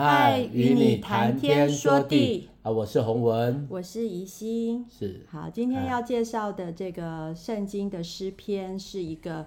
嗨，与你谈天说地啊！我是洪文，我是宜心，是好。今天要介绍的这个圣经的诗篇是一个，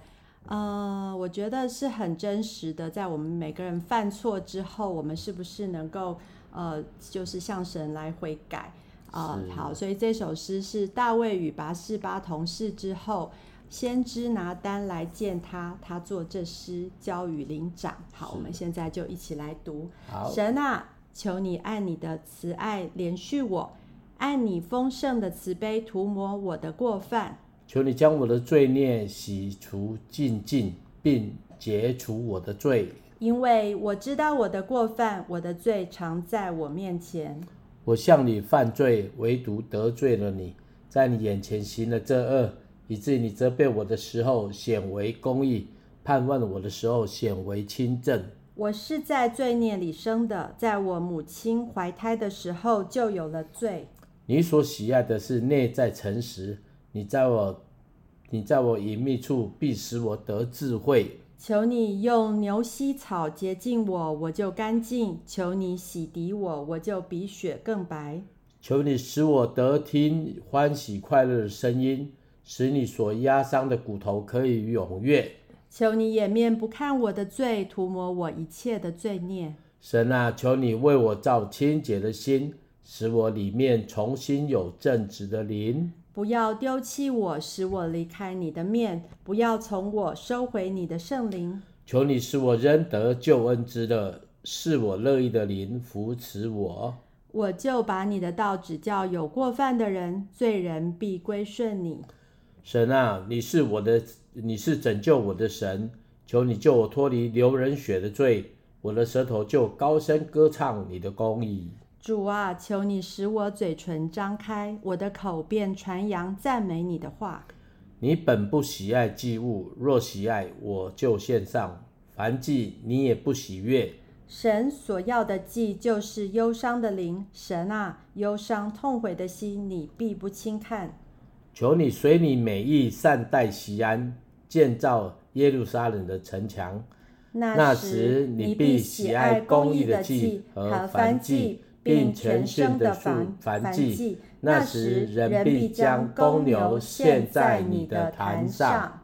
呃，我觉得是很真实的，在我们每个人犯错之后，我们是不是能够呃，就是向神来悔改啊？呃、好，所以这首诗是大卫与拔示巴同事之后。先知拿单来见他，他作这诗交与灵长。好，我们现在就一起来读。神啊，求你按你的慈爱怜恤我，按你丰盛的慈悲涂抹我的过犯。求你将我的罪孽洗除净尽，并解除我的罪。因为我知道我的过犯，我的罪常在我面前。我向你犯罪，唯独得罪了你，在你眼前行了这恶。以致你责备我的时候显为公义，判断我的时候显为清正。我是在罪孽里生的，在我母亲怀胎的时候就有了罪。你所喜爱的是内在诚实，你在我，你在我隐秘处必使我得智慧。求你用牛膝草洁净我，我就干净；求你洗涤我，我就比雪更白。求你使我得听欢喜快乐的声音。使你所压伤的骨头可以踊跃。求你掩面不看我的罪，涂抹我一切的罪孽。神啊，求你为我造清洁的心，使我里面重新有正直的灵。不要丢弃我，使我离开你的面；不要从我收回你的圣灵。求你使我仍得救恩之乐，是我乐意的灵扶持我。我就把你的道指教有过犯的人，罪人必归顺你。神啊，你是我的，你是拯救我的神，求你救我脱离流人血的罪，我的舌头就高声歌唱你的公义。主啊，求你使我嘴唇张开，我的口便传扬赞美你的话。你本不喜爱祭物，若喜爱，我就献上；凡祭你也不喜悦。神所要的祭就是忧伤的灵，神啊，忧伤痛悔的心，你必不轻看。求你随你美意善待西安，建造耶路撒冷的城墙。那时你必喜爱公义的祭和燔祭，并全牲的燔祭。那时人必将公牛献在你的坛上。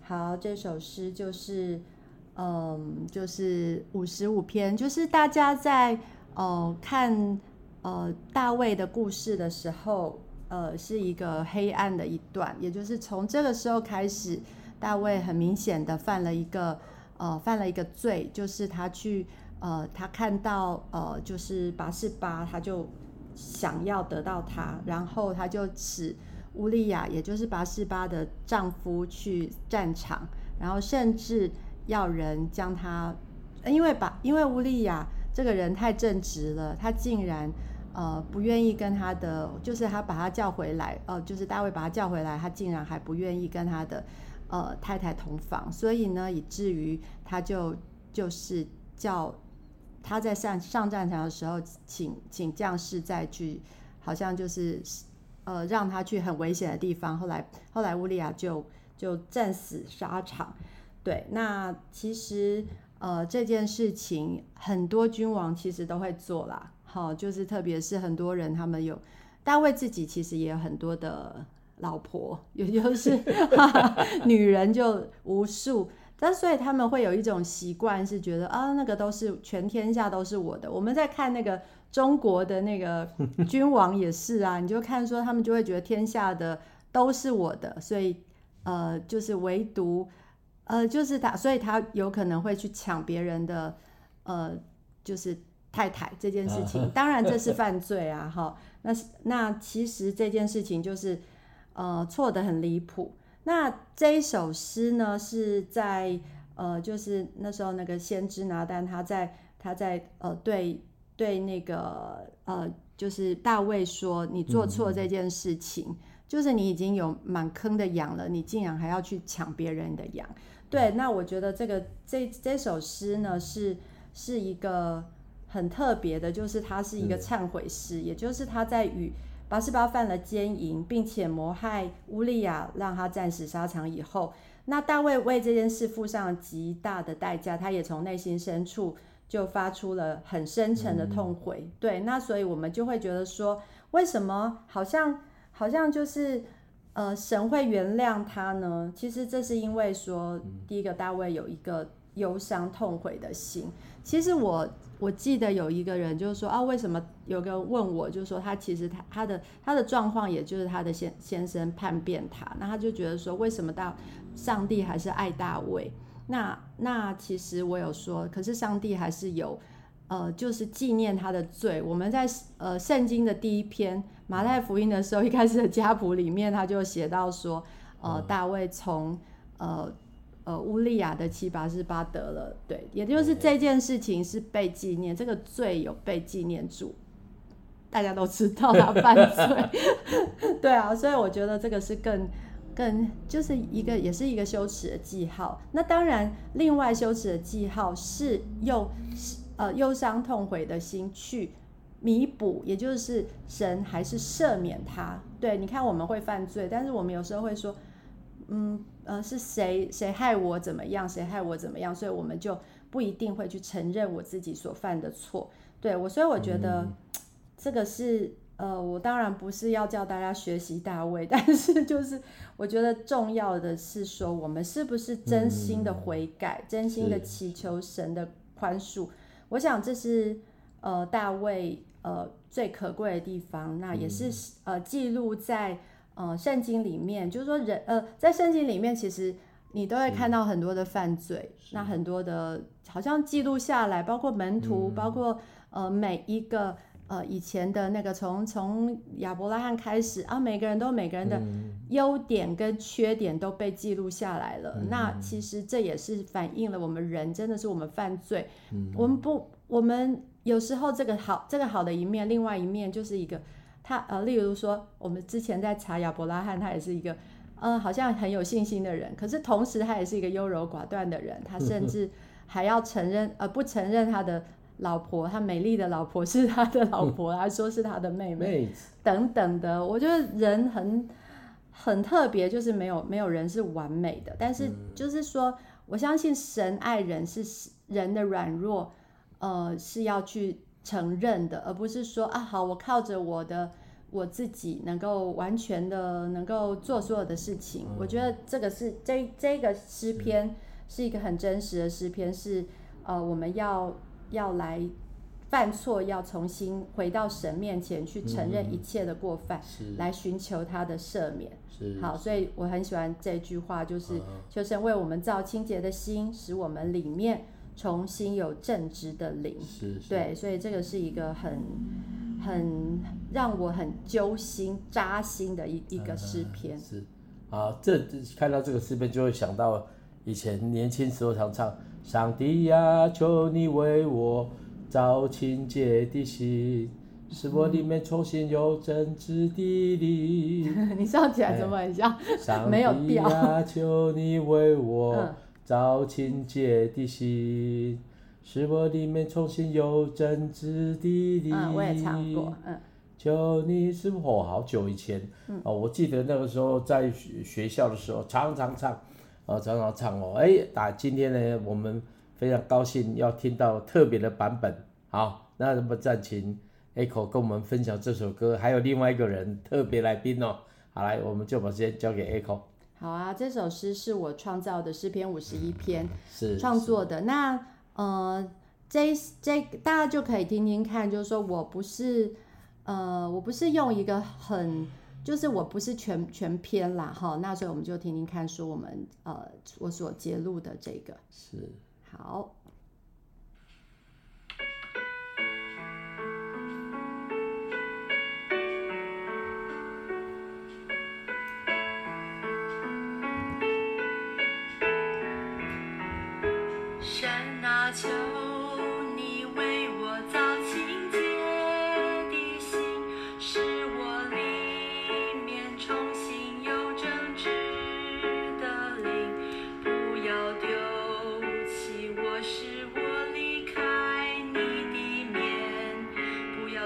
好，这首诗就是，嗯，就是五十五篇，就是大家在呃看呃大卫的故事的时候。呃，是一个黑暗的一段，也就是从这个时候开始，大卫很明显的犯了一个呃犯了一个罪，就是他去呃他看到呃就是拔示巴，他就想要得到他，然后他就使乌利亚，也就是拔示巴的丈夫去战场，然后甚至要人将他，因为把因为乌利亚这个人太正直了，他竟然。呃，不愿意跟他的，就是他把他叫回来，呃，就是大卫把他叫回来，他竟然还不愿意跟他的呃太太同房，所以呢，以至于他就就是叫他在上上战场的时候请，请将士再去，好像就是呃让他去很危险的地方。后来后来乌利亚就就战死沙场。对，那其实呃这件事情很多君王其实都会做啦。好，就是特别是很多人，他们有大卫自己其实也有很多的老婆，也就是 女人就无数，但所以他们会有一种习惯，是觉得啊，那个都是全天下都是我的。我们在看那个中国的那个 君王也是啊，你就看说他们就会觉得天下的都是我的，所以呃，就是唯独呃，就是他，所以他有可能会去抢别人的呃，就是。太太这件事情，当然这是犯罪啊！哈，那那其实这件事情就是呃错的很离谱。那这一首诗呢，是在呃就是那时候那个先知拿单他在他在呃对对那个呃就是大卫说，你做错这件事情，嗯、就是你已经有满坑的羊了，你竟然还要去抢别人的羊。对，那我觉得这个这这首诗呢是是一个。很特别的，就是他是一个忏悔诗，也就是他在与八十八犯了奸淫，并且谋害乌利亚，让他战死沙场以后，那大卫为这件事付上了极大的代价，他也从内心深处就发出了很深沉的痛悔。嗯、对，那所以我们就会觉得说，为什么好像好像就是呃神会原谅他呢？其实这是因为说，第一个大卫有一个忧伤痛悔的心。其实我我记得有一个人就是说啊，为什么有个人问我，就是说他其实他他的他的状况，也就是他的先先生叛变他，那他就觉得说，为什么大上帝还是爱大卫？那那其实我有说，可是上帝还是有，呃，就是纪念他的罪。我们在呃圣经的第一篇马太福音的时候，一开始的家谱里面，他就写到说，呃，大卫从呃呃乌利亚的七八是巴得了，对，也就是这件事情是被纪念，这个罪有被纪念住，大家都知道他犯罪，对啊，所以我觉得这个是更。更就是一个，也是一个羞耻的记号。那当然，另外羞耻的记号是用呃忧伤痛悔的心去弥补，也就是神还是赦免他。对，你看我们会犯罪，但是我们有时候会说，嗯呃是谁谁害我怎么样，谁害我怎么样，所以我们就不一定会去承认我自己所犯的错。对我，所以我觉得这个是。呃，我当然不是要叫大家学习大卫，但是就是我觉得重要的是说，我们是不是真心的悔改，嗯、真心的祈求神的宽恕？我想这是呃大卫呃最可贵的地方，那也是、嗯、呃记录在呃圣经里面，就是说人呃在圣经里面，其实你都会看到很多的犯罪，那很多的好像记录下来，包括门徒，嗯、包括呃每一个。呃，以前的那个从从亚伯拉罕开始啊，每个人都每个人的优点跟缺点都被记录下来了。嗯、那。其实这也是反映了我们人真的是我们犯罪，嗯、我们不，我们有时候这个好这个好的一面，另外一面就是一个他呃，例如说我们之前在查亚伯拉罕，他也是一个呃好像很有信心的人，可是同时他也是一个优柔寡断的人，他甚至还要承认呃不承认他的。老婆，他美丽的老婆是他的老婆，还说是他的妹妹，等等的。我觉得人很很特别，就是没有没有人是完美的。但是就是说，我相信神爱人是人的软弱，呃，是要去承认的，而不是说啊，好，我靠着我的我自己能够完全的能够做所有的事情。我觉得这个是这这个诗篇是一个很真实的诗篇，是呃我们要。要来犯错，要重新回到神面前去承认一切的过犯，嗯、来寻求他的赦免。是好，所以我很喜欢这句话，就是求神为我们造清洁的心，使我们里面重新有正直的灵。是，是，对，所以这个是一个很很让我很揪心、扎心的一一个诗篇。是，啊，这看到这个诗篇就会想到以前年轻时候常唱。上帝呀，求你为我造清洁的心，使我里面重新有正直的灵。你唱起来怎么很像？没有调。上帝呀，求你为我 造清洁的心，使我里面重新有真挚的你。嗯，我也唱过。嗯，求你是否好久以前？嗯，哦，我记得那个时候在学校的时候常常唱。哦，常常唱哦，哎，打今天呢，我们非常高兴要听到特别的版本。好，那么暂请 Echo 跟我们分享这首歌，还有另外一个人特别来宾哦。好，来，我们就把时间交给 Echo。好啊，这首诗是我创造的诗篇五十一篇，是创作的。那呃，这这大家就可以听听看，就是说我不是呃，我不是用一个很。就是我不是全全篇啦，哈，那所以我们就听听看，说我们呃，我所揭露的这个是好。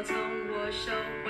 从我手。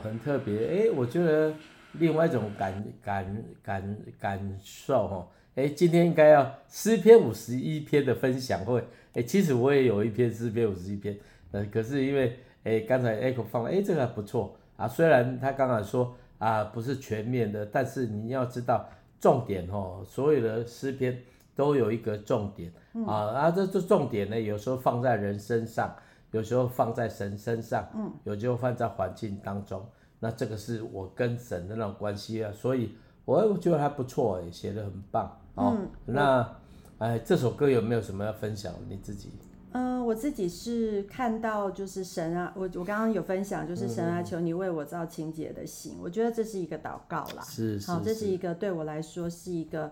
很特别，哎，我觉得另外一种感感感感受哦，哎，今天应该要诗篇五十一篇的分享会，哎，其实我也有一篇诗篇五十一篇，呃，可是因为哎刚才 Echo 放了，哎，这个还不错。啊，虽然他刚才说啊不是全面的，但是你要知道重点哦，所有的诗篇都有一个重点、嗯、啊，啊这这重点呢，有时候放在人身上。有时候放在神身上，嗯，有时候放在环境当中，那这个是我跟神的那种关系啊，所以我觉得还不错，也写的很棒哦。嗯、那，哎，这首歌有没有什么要分享你自己？嗯、呃，我自己是看到就是神啊，我我刚刚有分享，就是神啊，求你为我造清洁的心，嗯、我觉得这是一个祷告啦，是，是，是，好，这是一个对我来说是一个，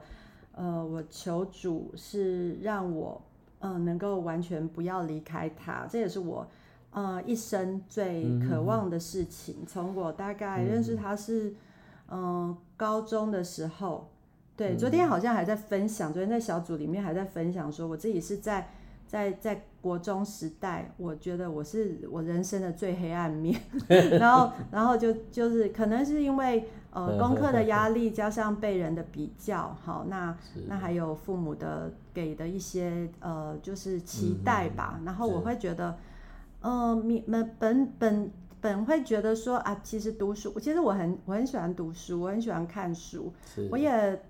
呃，我求主是让我。嗯，能够完全不要离开他，这也是我，呃，一生最渴望的事情。嗯、从我大概认识他是，嗯、呃，高中的时候，对，昨天好像还在分享，昨天在小组里面还在分享，说我自己是在在在国中时代，我觉得我是我人生的最黑暗面，然后 然后就就是可能是因为。呃，功课的压力加上被人的比较，好，那那还有父母的给的一些呃，就是期待吧。嗯、然后我会觉得，呃，你们本本本会觉得说啊，其实读书，其实我很我很喜欢读书，我很喜欢看书。我也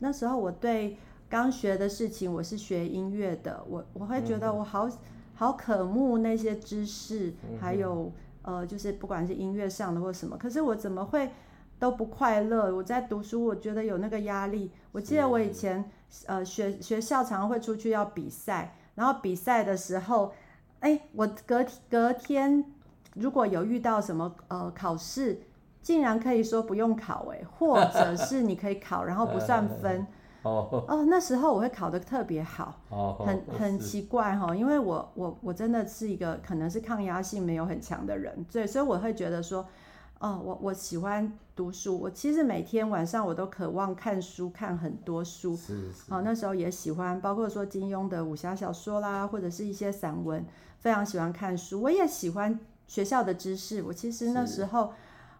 那时候我对刚学的事情，我是学音乐的，我我会觉得我好、嗯、好渴慕那些知识，嗯、还有呃，就是不管是音乐上的或什么，可是我怎么会？都不快乐。我在读书，我觉得有那个压力。我记得我以前，呃，学学校常常会出去要比赛，然后比赛的时候，哎，我隔隔天如果有遇到什么呃考试，竟然可以说不用考，哎，或者是你可以考，然后不算分。哦哦，那时候我会考得特别好，很很奇怪哈，因为我我我真的是一个可能是抗压性没有很强的人，对，所以我会觉得说。哦，我我喜欢读书，我其实每天晚上我都渴望看书，看很多书。是是。哦，那时候也喜欢，包括说金庸的武侠小说啦，或者是一些散文，非常喜欢看书。我也喜欢学校的知识。我其实那时候，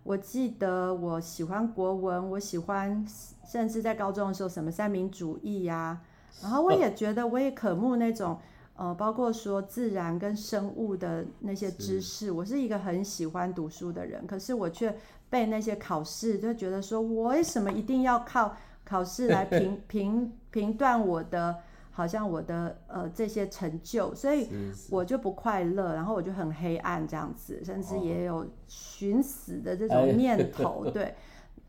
我记得我喜欢国文，我喜欢，甚至在高中的时候，什么三民主义呀、啊，然后我也觉得，我也渴慕那种。呃，包括说自然跟生物的那些知识，是我是一个很喜欢读书的人，可是我却被那些考试就觉得说，我为什么一定要靠考试来 评评评断我的，好像我的呃这些成就，所以我就不快乐，然后我就很黑暗这样子，甚至也有寻死的这种 念头，哦、对，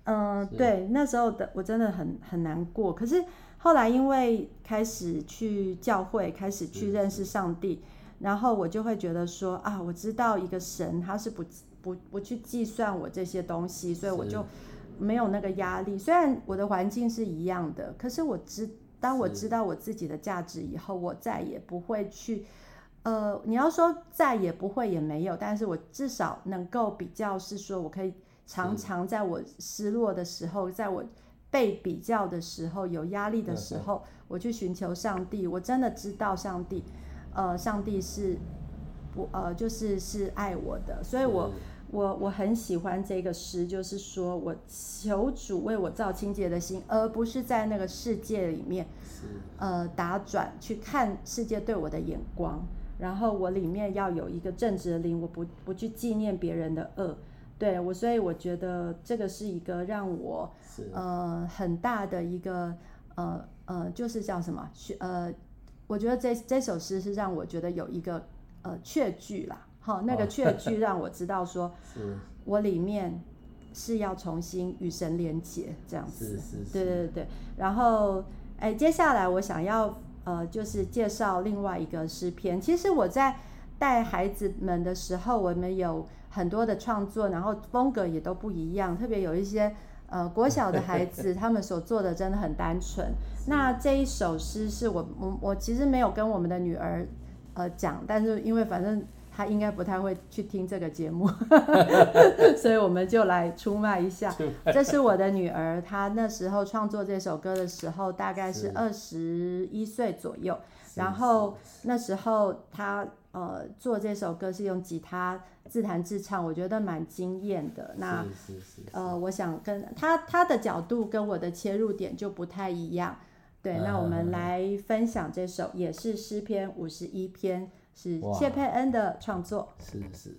嗯、呃，对，那时候的我真的很很难过，可是。后来因为开始去教会，开始去认识上帝，然后我就会觉得说啊，我知道一个神，他是不不不去计算我这些东西，所以我就没有那个压力。虽然我的环境是一样的，可是我知当我知道我自己的价值以后，我再也不会去，呃，你要说再也不会也没有，但是我至少能够比较是说，我可以常常在我失落的时候，在我。被比较的时候，有压力的时候，我去寻求上帝。我真的知道上帝，呃，上帝是不呃，就是是爱我的，所以我我我很喜欢这个诗，就是说我求主为我造清洁的心，而不是在那个世界里面呃打转去看世界对我的眼光，然后我里面要有一个正直的灵，我不不去纪念别人的恶。对我，所以我觉得这个是一个让我呃很大的一个呃呃，就是叫什么？呃，我觉得这这首诗是让我觉得有一个呃确据啦，好，那个确据让我知道说，我里面是要重新与神连接这样子。是是是。对对对。然后，哎，接下来我想要呃，就是介绍另外一个诗篇。其实我在带孩子们的时候，我们有。很多的创作，然后风格也都不一样，特别有一些呃国小的孩子，他们所做的真的很单纯。那这一首诗是我我我其实没有跟我们的女儿呃讲，但是因为反正她应该不太会去听这个节目，所以我们就来出卖一下。这是我的女儿，她那时候创作这首歌的时候大概是二十一岁左右。然后那时候她呃做这首歌是用吉他自弹自唱，我觉得蛮惊艳的。那是是是是呃，我想跟他他的角度跟我的切入点就不太一样。对，那我们来分享这首，也是诗篇五十一篇，是谢佩恩的创作。是是。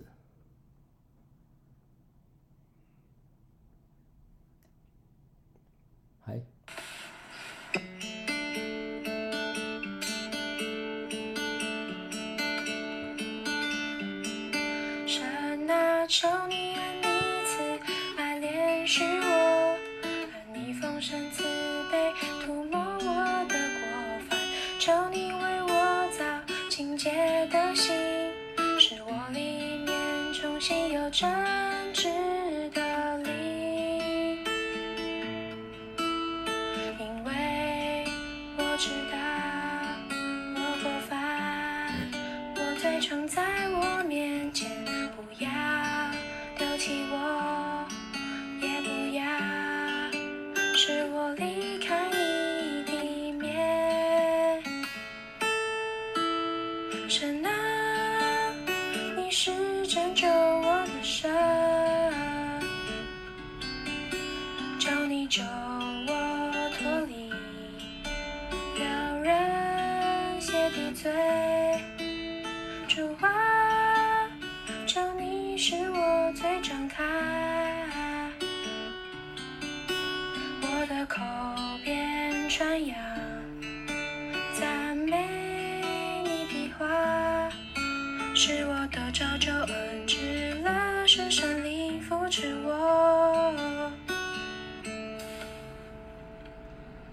神啊，求你恩你慈爱怜恤我，而你丰盛慈悲涂抹我的过犯，求你为我造清洁的心，使我里面重新有正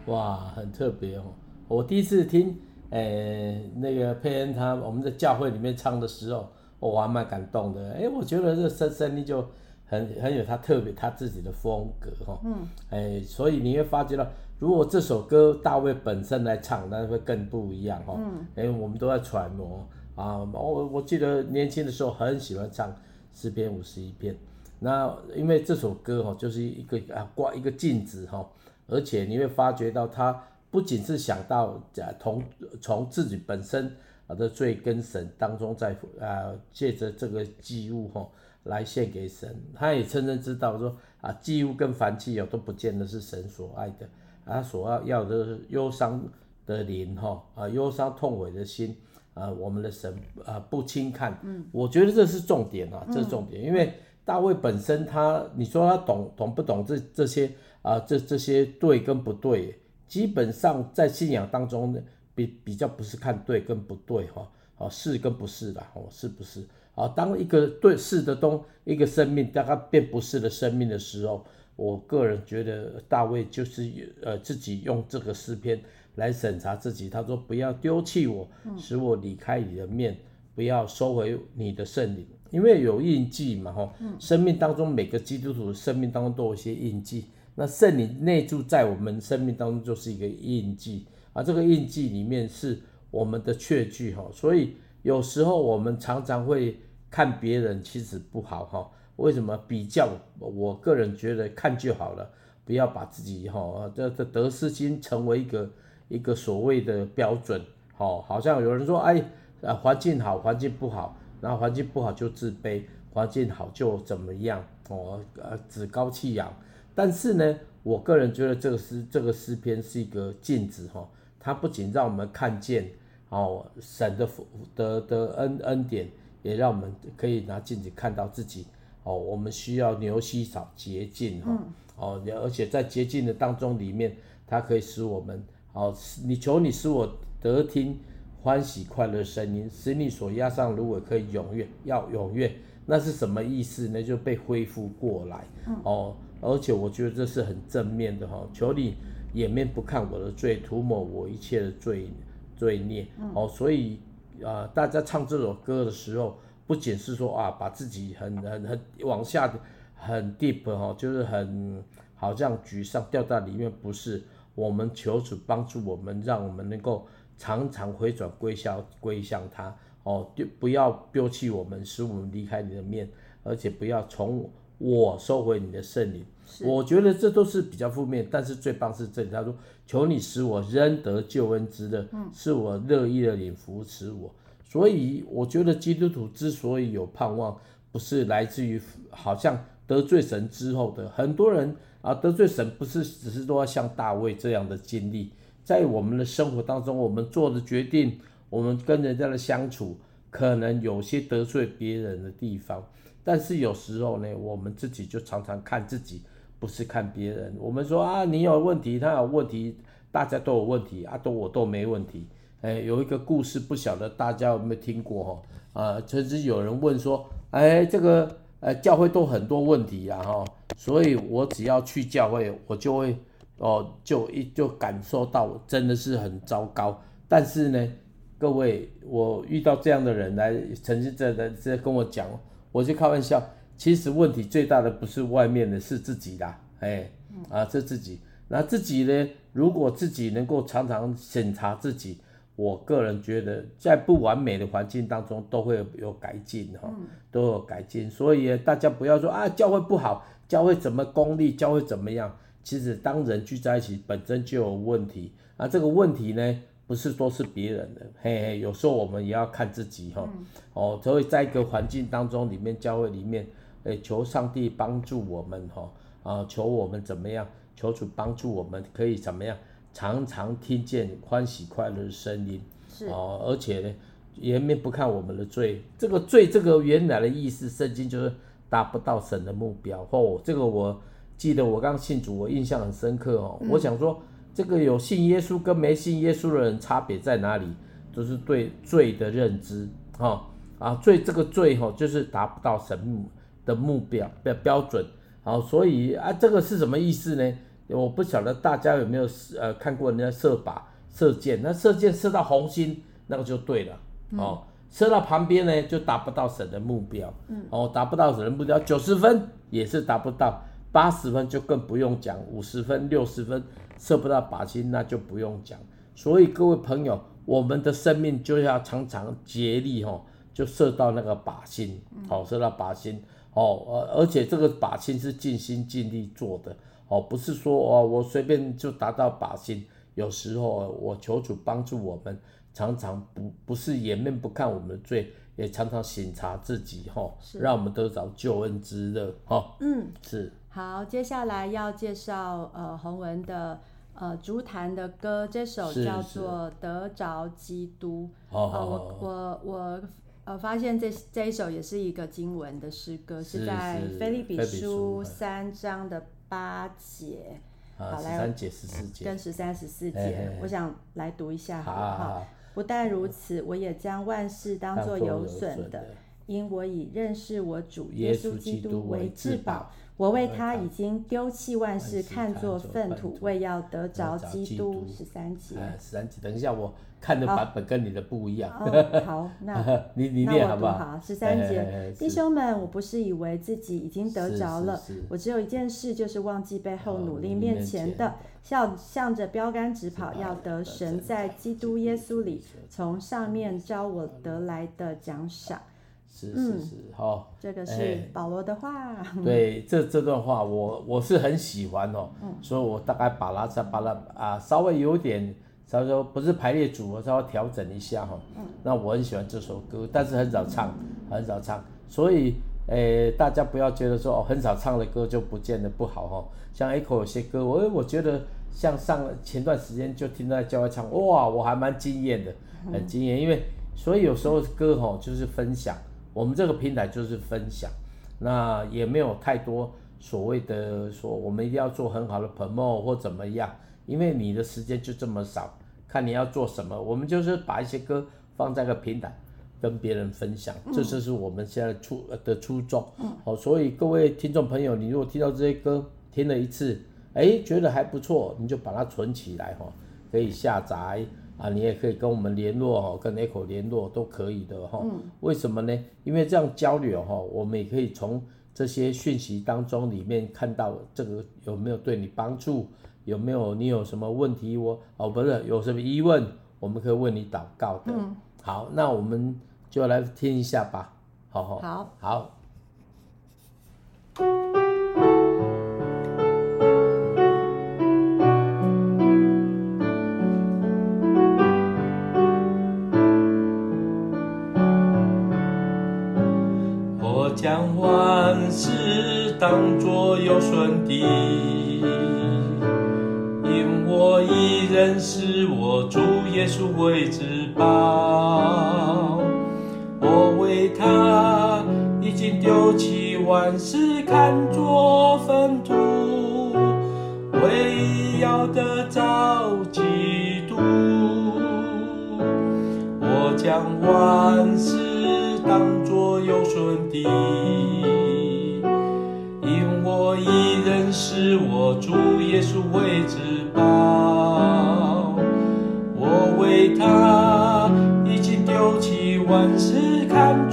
哇，很特别哦！我第一次听，诶、欸，那个佩恩他我们在教会里面唱的时候，我还蛮感动的。哎、欸，我觉得这声声音就很很有他特别他自己的风格哈。嗯。哎、欸，所以你会发觉到，如果这首歌大卫本身来唱，那会更不一样哈。嗯。哎、欸，我们都在揣摩啊。我我记得年轻的时候很喜欢唱诗篇五十一篇，那因为这首歌哈，就是一个啊挂一个镜子哈。而且你会发觉到，他不仅是想到啊，从从自己本身啊的罪跟神当中，在啊借着这个祭物哈来献给神，他也深深知道说啊，祭物跟凡祭哦都不见得是神所爱的，他所要要的忧伤的灵哈啊，忧伤痛悔的心啊，我们的神啊不轻看。嗯，我觉得这是重点啊，这是重点，因为大卫本身他，你说他懂懂不懂这这些？啊，这这些对跟不对，基本上在信仰当中呢，比比较不是看对跟不对哈，啊是跟不是啦哦，是不是？啊，当一个对是的东一个生命，当它变不是的生命的时候，我个人觉得大卫就是呃自己用这个诗篇来审查自己，他说不要丢弃我，使我离开你的面，不要收回你的圣灵，因为有印记嘛哈，生命当中每个基督徒的生命当中都有一些印记。那圣灵内住在我们生命当中，就是一个印记啊，这个印记里面是我们的确据哈，所以有时候我们常常会看别人，其实不好哈。为什么比较？我个人觉得看就好了，不要把自己哈这这得失心成为一个一个所谓的标准。好，好像有人说，哎，啊环境好，环境不好，然后环境不好就自卑，环境好就怎么样哦，呃，趾高气扬。但是呢，我个人觉得这个诗这个诗篇是一个镜子哈，它不仅让我们看见哦神的福的的恩恩典，也让我们可以拿镜子看到自己哦。我们需要牛膝草洁净哈哦，而且在洁净的当中里面，它可以使我们哦，你求你使我得听欢喜快乐的声音，使你所压伤的芦苇可以踊跃要踊跃，那是什么意思呢？就被恢复过来哦。而且我觉得这是很正面的哈，求你掩面不看我的罪，涂抹我一切的罪罪孽。哦，所以啊、呃，大家唱这首歌的时候，不仅是说啊，把自己很很很往下很 deep 哈，就是很好像沮丧掉到里面，不是。我们求主帮助我们，让我们能够常常回转归向归向他。哦，就不要丢弃我们，使我们离开你的面，而且不要从。我收回你的圣灵。我觉得这都是比较负面，但是最棒是这里，他说：“求你使我仍得救恩之乐，嗯、是我乐意的领扶持我。”所以我觉得基督徒之所以有盼望，不是来自于好像得罪神之后的很多人啊，得罪神不是只是都要像大卫这样的经历，在我们的生活当中，我们做的决定，我们跟人家的相处，可能有些得罪别人的地方，但是有时候呢，我们自己就常常看自己。不是看别人，我们说啊，你有问题，他有问题，大家都有问题啊，都我都没问题。哎，有一个故事，不晓得大家有没有听过哈？啊，曾经有人问说，哎，这个呃教会都很多问题啊哈，所以我只要去教会，我就会哦，就一就感受到真的是很糟糕。但是呢，各位，我遇到这样的人来，曾经在在在跟我讲，我就开玩笑。其实问题最大的不是外面的，是自己的，哎，啊，是自己。那自己呢？如果自己能够常常审查自己，我个人觉得，在不完美的环境当中，都会有改进哈，都有改进。所以大家不要说啊，教会不好，教会怎么功利，教会怎么样？其实当人聚在一起，本身就有问题。啊，这个问题呢？不是说是别人的，嘿嘿，有时候我们也要看自己哈。哦，所以在一个环境当中里面，教会里面。诶，求上帝帮助我们哈啊！求我们怎么样？求主帮助我们，可以怎么样？常常听见欢喜快乐的声音，是哦。而且呢，颜面不看我们的罪，这个罪这个原来的意思，圣经就是达不到神的目标。哦，这个我记得我刚信主，我印象很深刻哦。嗯、我想说，这个有信耶稣跟没信耶稣的人差别在哪里？就是对罪的认知哈啊，罪这个罪哈，就是达不到神目。的目标的标准，好，所以啊，这个是什么意思呢？我不晓得大家有没有呃看过人家射靶射箭，那射箭射到红心，那个就对了，哦，嗯、射到旁边呢就达不到神的目标，嗯，哦，达不到神的目标，九十分也是达不到，八十分就更不用讲，五十分、六十分射不到靶心，那就不用讲。所以各位朋友，我们的生命就要常常竭力哈，就射到那个靶心，好，射到靶心。哦，而而且这个靶心是尽心尽力做的，哦，不是说哦我随便就达到靶心。有时候我求主帮助我们，常常不不是颜面不看我们的罪，也常常省察自己，哈、哦，让我们得着救恩之乐，哈、哦。嗯，是。好，接下来要介绍呃洪文的呃竹坛的歌，这首叫做《得着基督》。哦，我我我。呃，发现这这一首也是一个经文的诗歌，是，是在菲利比书三章的八节。好，来三节十四节。跟十三十四节，我想来读一下好不好，不但如此，我也将万事当作有损的，因我已认识我主耶稣基督为至宝。我为他已经丢弃万事，看作粪土，为要得着基督。十三节，十三节。等一下，我看的版本跟你的不一样。好，那 你你念好不好？十三节，弟兄们，我不是以为自己已经得着了，我只有一件事，就是忘记背后努力面前的，向向着标杆直跑，要得神在基督耶稣里从上面招我得来的奖赏。是是是，好，这个是保罗的话。对，这这段话我我是很喜欢哦，所以我大概把它再把它啊稍微有点，稍微说不是排列组合，稍微调整一下哈。那我很喜欢这首歌，但是很少唱，很少唱，所以诶大家不要觉得说哦很少唱的歌就不见得不好哈。像 Echo 有些歌，我我觉得像上前段时间就听到教会唱，哇，我还蛮惊艳的，很惊艳，因为所以有时候歌哈就是分享。我们这个平台就是分享，那也没有太多所谓的说我们一定要做很好的 promote 或怎么样，因为你的时间就这么少，看你要做什么，我们就是把一些歌放在个平台跟别人分享，这就是我们现在初的初衷。好，所以各位听众朋友，你如果听到这些歌听了一次，哎，觉得还不错，你就把它存起来哈，可以下载。啊，你也可以跟我们联络哈，跟 Echo 联络都可以的哈。嗯。为什么呢？因为这样交流哈，我们也可以从这些讯息当中里面看到这个有没有对你帮助，有没有你有什么问题，我哦不是有什么疑问，我们可以为你祷告的。嗯。好，那我们就来听一下吧。好好。好。好。事当作有损的，因我已认识我主耶稣为至宝。我为他已经丢弃万事，看作粪土，为要得着基督。我将万事当作有损的，我主耶稣为之宝。我为他已经丢弃万事。看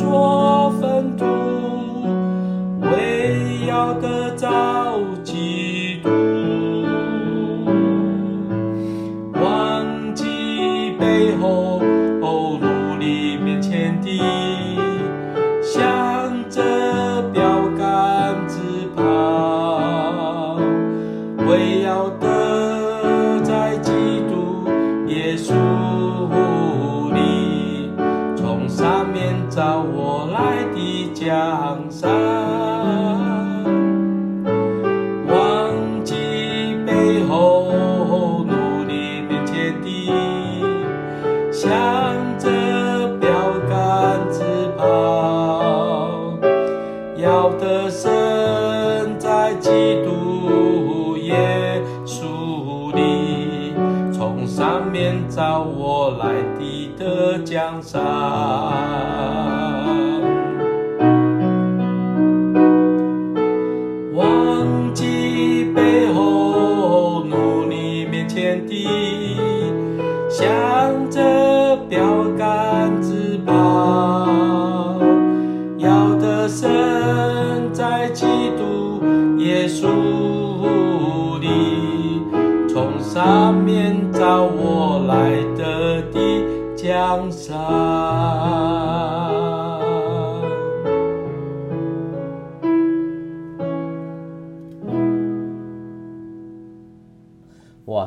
基督耶稣里，从上面找我来的的奖赏。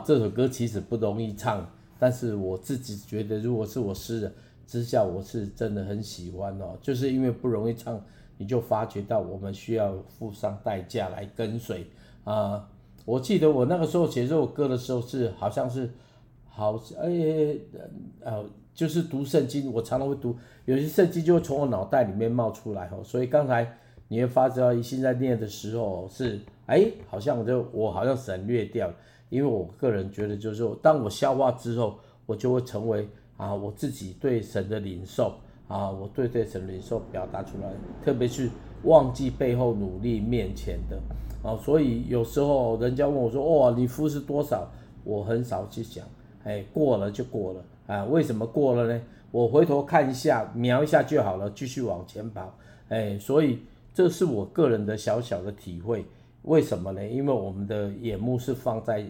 这首歌其实不容易唱，但是我自己觉得，如果是我诗人之下，我是真的很喜欢哦。就是因为不容易唱，你就发觉到我们需要付上代价来跟随啊。我记得我那个时候写这首歌的时候是好像是，好哎呃就是读圣经，我常常会读，有些圣经就会从我脑袋里面冒出来哦。所以刚才你会发觉到现在念的时候是哎，好像我就我好像省略掉，因为我个人觉得就是，当我消化之后，我就会成为啊我自己对神的领受啊，我对对神的领受表达出来，特别是忘记背后努力面前的。哦，所以有时候人家问我说：“哦，你付是多少？”我很少去想，哎，过了就过了啊。为什么过了呢？我回头看一下，瞄一下就好了，继续往前跑。哎，所以这是我个人的小小的体会。为什么呢？因为我们的眼目是放在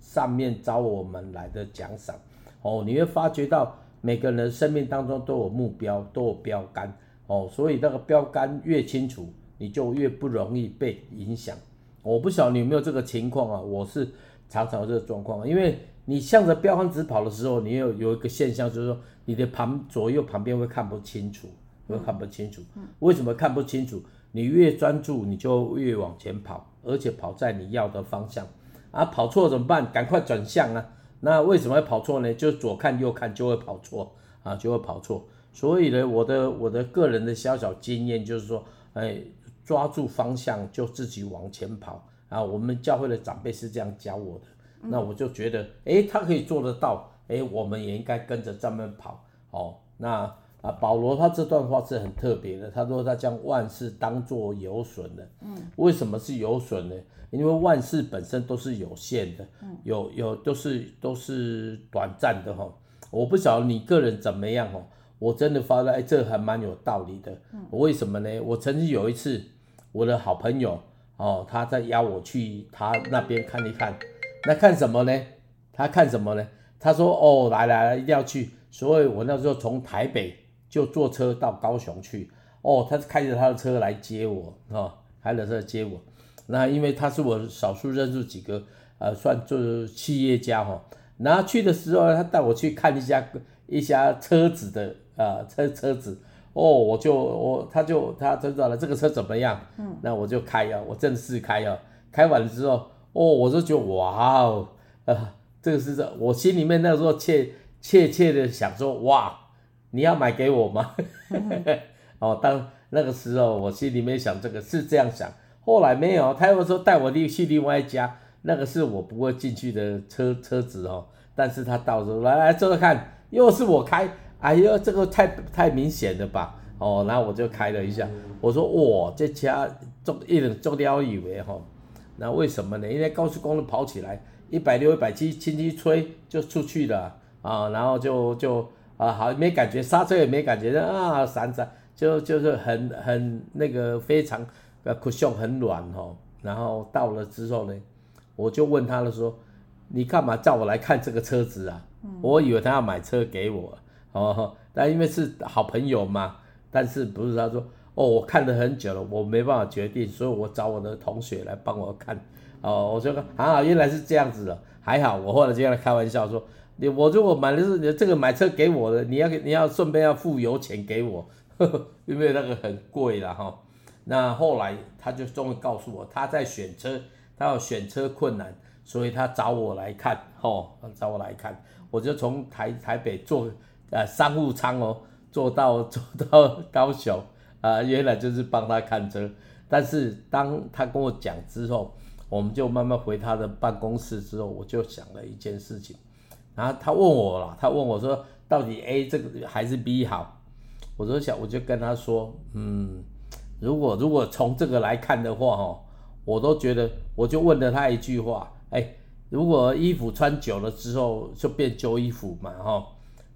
上面招我们来的奖赏。哦，你会发觉到每个人的生命当中都有目标，都有标杆。哦，所以那个标杆越清楚。你就越不容易被影响。我不晓得你有没有这个情况啊？我是常常有这个状况，因为你向着标杆直跑的时候，你有有一个现象，就是说你的旁左右旁边会看不清楚，会看不清楚。为什么看不清楚？你越专注，你就越往前跑，而且跑在你要的方向。啊，跑错怎么办？赶快转向啊！那为什么会跑错呢？就左看右看就会跑错啊，就会跑错。所以呢，我的我的个人的小小经验就是说，哎。抓住方向就自己往前跑啊！我们教会的长辈是这样教我的，那我就觉得，哎，他可以做得到，哎，我们也应该跟着这么跑哦。那啊，保罗他这段话是很特别的，他说他将万事当作有损的。嗯，为什么是有损呢？因为万事本身都是有限的，有有都是都是短暂的哈。我不晓得你个人怎么样哦，我真的发现，哎，这还蛮有道理的。为什么呢？我曾经有一次。我的好朋友哦，他在邀我去他那边看一看，那看什么呢？他看什么呢？他说哦，来来来，一定要去。所以我那时候从台北就坐车到高雄去。哦，他开着他的车来接我哦，开着车接我。那因为他是我少数认识几个呃，算做企业家哈、哦。然后去的时候呢，他带我去看一下一下车子的啊、呃、车车子。哦，我就我他就他知道了这个车怎么样？嗯，那我就开啊，我正式开啊，开完了之后，哦，我就觉得哇哦，呃，这个是这，我心里面那个时候切切切的想说，哇，你要买给我吗？哦，当那个时候我心里面想这个是这样想，后来没有，他又说带我去另外一家，那个是我不会进去的车车子哦，但是他到时候来来坐坐看，又是我开。哎呦，这个太太明显了吧？哦，然后我就开了一下，我说哇，这车做一点中标以为哈，那为什么呢？因为高速公路跑起来一百六、一百七，轻轻吹就出去了啊，然后就就啊好没感觉，刹车也没感觉，啊闪闪就就是很很那个非常呃 cushion 很软哈，然后到了之后呢，我就问他了说，你干嘛叫我来看这个车子啊？我以为他要买车给我。哦，但因为是好朋友嘛，但是不是他说哦，我看了很久了，我没办法决定，所以我找我的同学来帮我看。哦，我说还好，原来是这样子的，还好。我后来就跟他开玩笑说，你我如果买的是你这个买车给我的，你要你要顺便要付油钱给我，呵呵，因为那个很贵了哈。那后来他就终于告诉我，他在选车，他有选车困难，所以他找我来看，哦，找我来看，我就从台台北坐。呃，商务舱哦，坐到 坐到高雄，啊、原来就是帮他看车。但是当他跟我讲之后，我们就慢慢回他的办公室之后，我就想了一件事情。然后他问我了，他问我说，到底 A 这个还是 B 好？我说想，我就跟他说，嗯，如果如果从这个来看的话，哈，我都觉得，我就问了他一句话，哎，如果衣服穿久了之后就变旧衣服嘛，哈。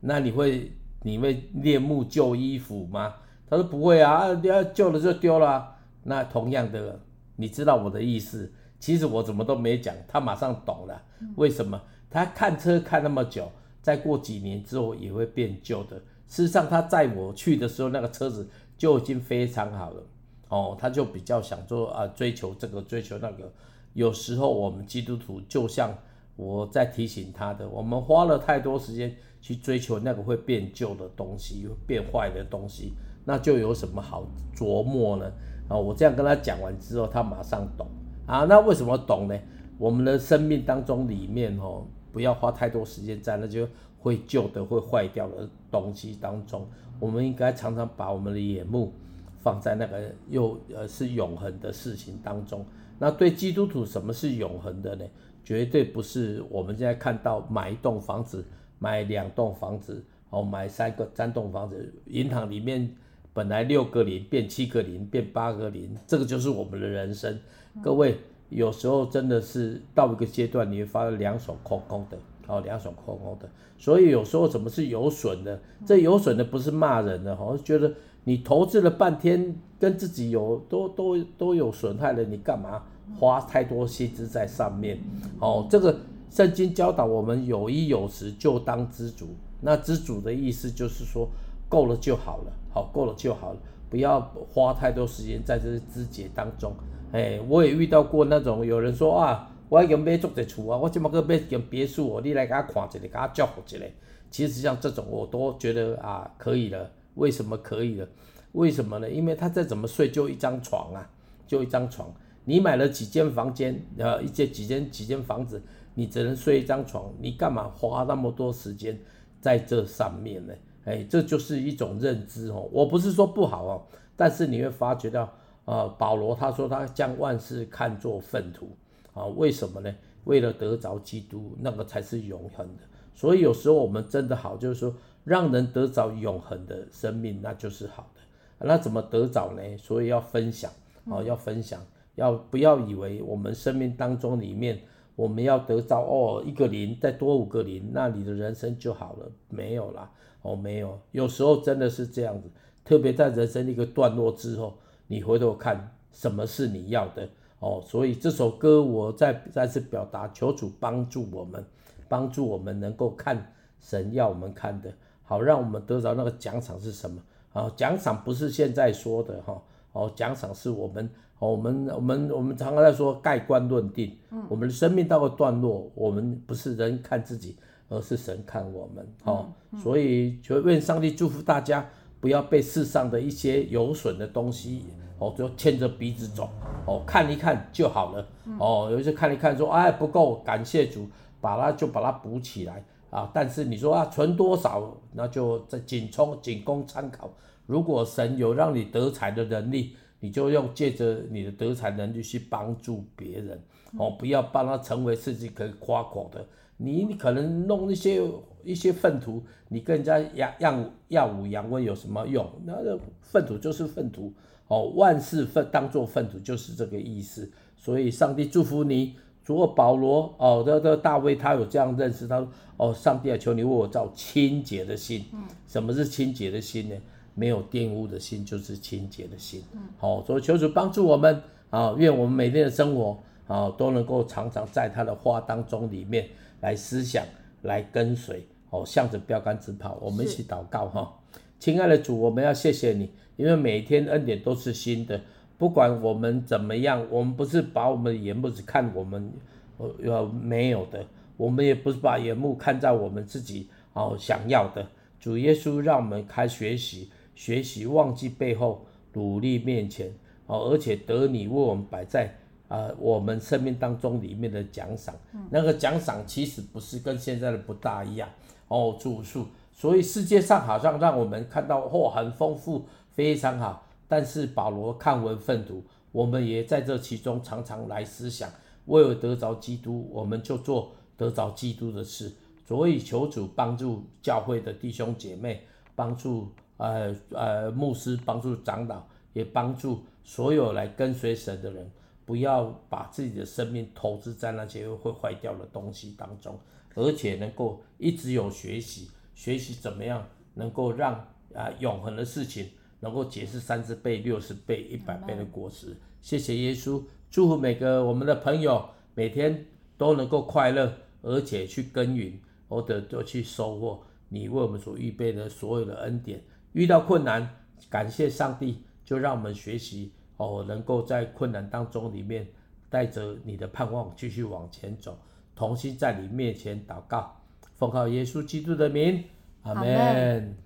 那你会你会恋慕旧衣服吗？他说不会啊，你要旧了就丢了。那同样的，你知道我的意思。其实我怎么都没讲，他马上懂了。为什么？他看车看那么久，再过几年之后也会变旧的。事实上，他载我去的时候，那个车子就已经非常好了。哦，他就比较想做啊，追求这个，追求那个。有时候我们基督徒就像我在提醒他的，我们花了太多时间。去追求那个会变旧的东西，变坏的东西，那就有什么好琢磨呢？啊，我这样跟他讲完之后，他马上懂啊。那为什么懂呢？我们的生命当中里面哦，不要花太多时间在那就会旧的、会坏掉的东西当中。我们应该常常把我们的眼目放在那个又呃是永恒的事情当中。那对基督徒，什么是永恒的呢？绝对不是我们现在看到买一栋房子。买两栋房子，哦，买三个三栋房子，银行里面本来六个零变七个零变八个零，这个就是我们的人生。各位有时候真的是到一个阶段，你会发现两手空空的，哦，两手空空的。所以有时候怎么是有损的？这有损的不是骂人的，好像觉得你投资了半天，跟自己有都都都有损害了，你干嘛花太多心思在上面？哦，这个。圣经教导我们有衣有食就当知足，那知足的意思就是说够了就好了，好，够了就好了，不要花太多时间在这些枝节当中。哎，我也遇到过那种有人说啊，我要买足个厝啊，我怎么个买间别墅哦，你来给他看一下，给他照顾一下。其实像这种我都觉得啊，可以了。为什么可以了？为什么呢？因为他再怎么睡就一张床啊，就一张床。你买了几间房间，呃，一间几间几间房子。你只能睡一张床，你干嘛花那么多时间在这上面呢？哎，这就是一种认知哦。我不是说不好哦，但是你会发觉到，呃，保罗他说他将万事看作粪土啊，为什么呢？为了得着基督，那个才是永恒的。所以有时候我们真的好，就是说让人得着永恒的生命，那就是好的。那怎么得着呢？所以要分享啊，要分享，要不要以为我们生命当中里面。我们要得着哦，一个零再多五个零，那你的人生就好了。没有啦，哦，没有。有时候真的是这样子，特别在人生一个段落之后，你回头看什么是你要的哦。所以这首歌我再再次表达，求主帮助我们，帮助我们能够看神要我们看的，好让我们得到那个奖赏是什么啊？奖赏不是现在说的哈，哦，奖赏是我们。我们我们我们常常在说盖棺论定，嗯，我们的生命到了段落，我们不是人看自己，而是神看我们，哦，所以求愿上帝祝福大家，不要被世上的一些有损的东西哦，就牵着鼻子走哦，看一看就好了哦。有些看一看说哎不够，感谢主，把它就把它补起来啊。但是你说啊存多少，那就再仅充仅供参考。如果神有让你得财的能力，你就用借着你的得财能力去帮助别人哦，不要帮他成为自己可以夸口的。你你可能弄一些一些粪土，你跟人家耀耀耀武扬威有什么用？那个粪土就是粪土哦，万事粪当做粪土就是这个意思。所以上帝祝福你。如果保罗哦，这这大卫他有这样认识，他说哦，上帝啊，求你为我造清洁的心。嗯，什么是清洁的心呢？没有玷污的心就是清洁的心。嗯，好，所以求主帮助我们啊，愿我们每天的生活啊都能够常常在他的话当中里面来思想，来跟随哦，向着标杆直跑。我们一起祷告哈，亲爱的主，我们要谢谢你，因为每天恩典都是新的，不管我们怎么样，我们不是把我们的眼目只看我们呃没有的，我们也不是把眼目看在我们自己哦想要的。主耶稣，让我们开学习。学习忘记背后，努力面前哦，而且得你为我们摆在啊、呃、我们生命当中里面的奖赏，嗯、那个奖赏其实不是跟现在的不大一样哦，住宿，所以世界上好像让我们看到哦很丰富，非常好，但是保罗看文粪读，我们也在这其中常常来思想，为了得着基督，我们就做得着基督的事，所以求主帮助教会的弟兄姐妹，帮助。呃呃，牧师帮助长老，也帮助所有来跟随神的人，不要把自己的生命投资在那些会坏掉的东西当中，而且能够一直有学习，学习怎么样能够让啊、永恒的事情能够结实三十倍、六十倍、一百倍的果实。谢谢耶稣，祝福每个我们的朋友每天都能够快乐，而且去耕耘，或者就去收获你为我们所预备的所有的恩典。遇到困难，感谢上帝，就让我们学习哦，能够在困难当中里面带着你的盼望继续往前走，同心在你面前祷告，奉靠耶稣基督的名，阿门。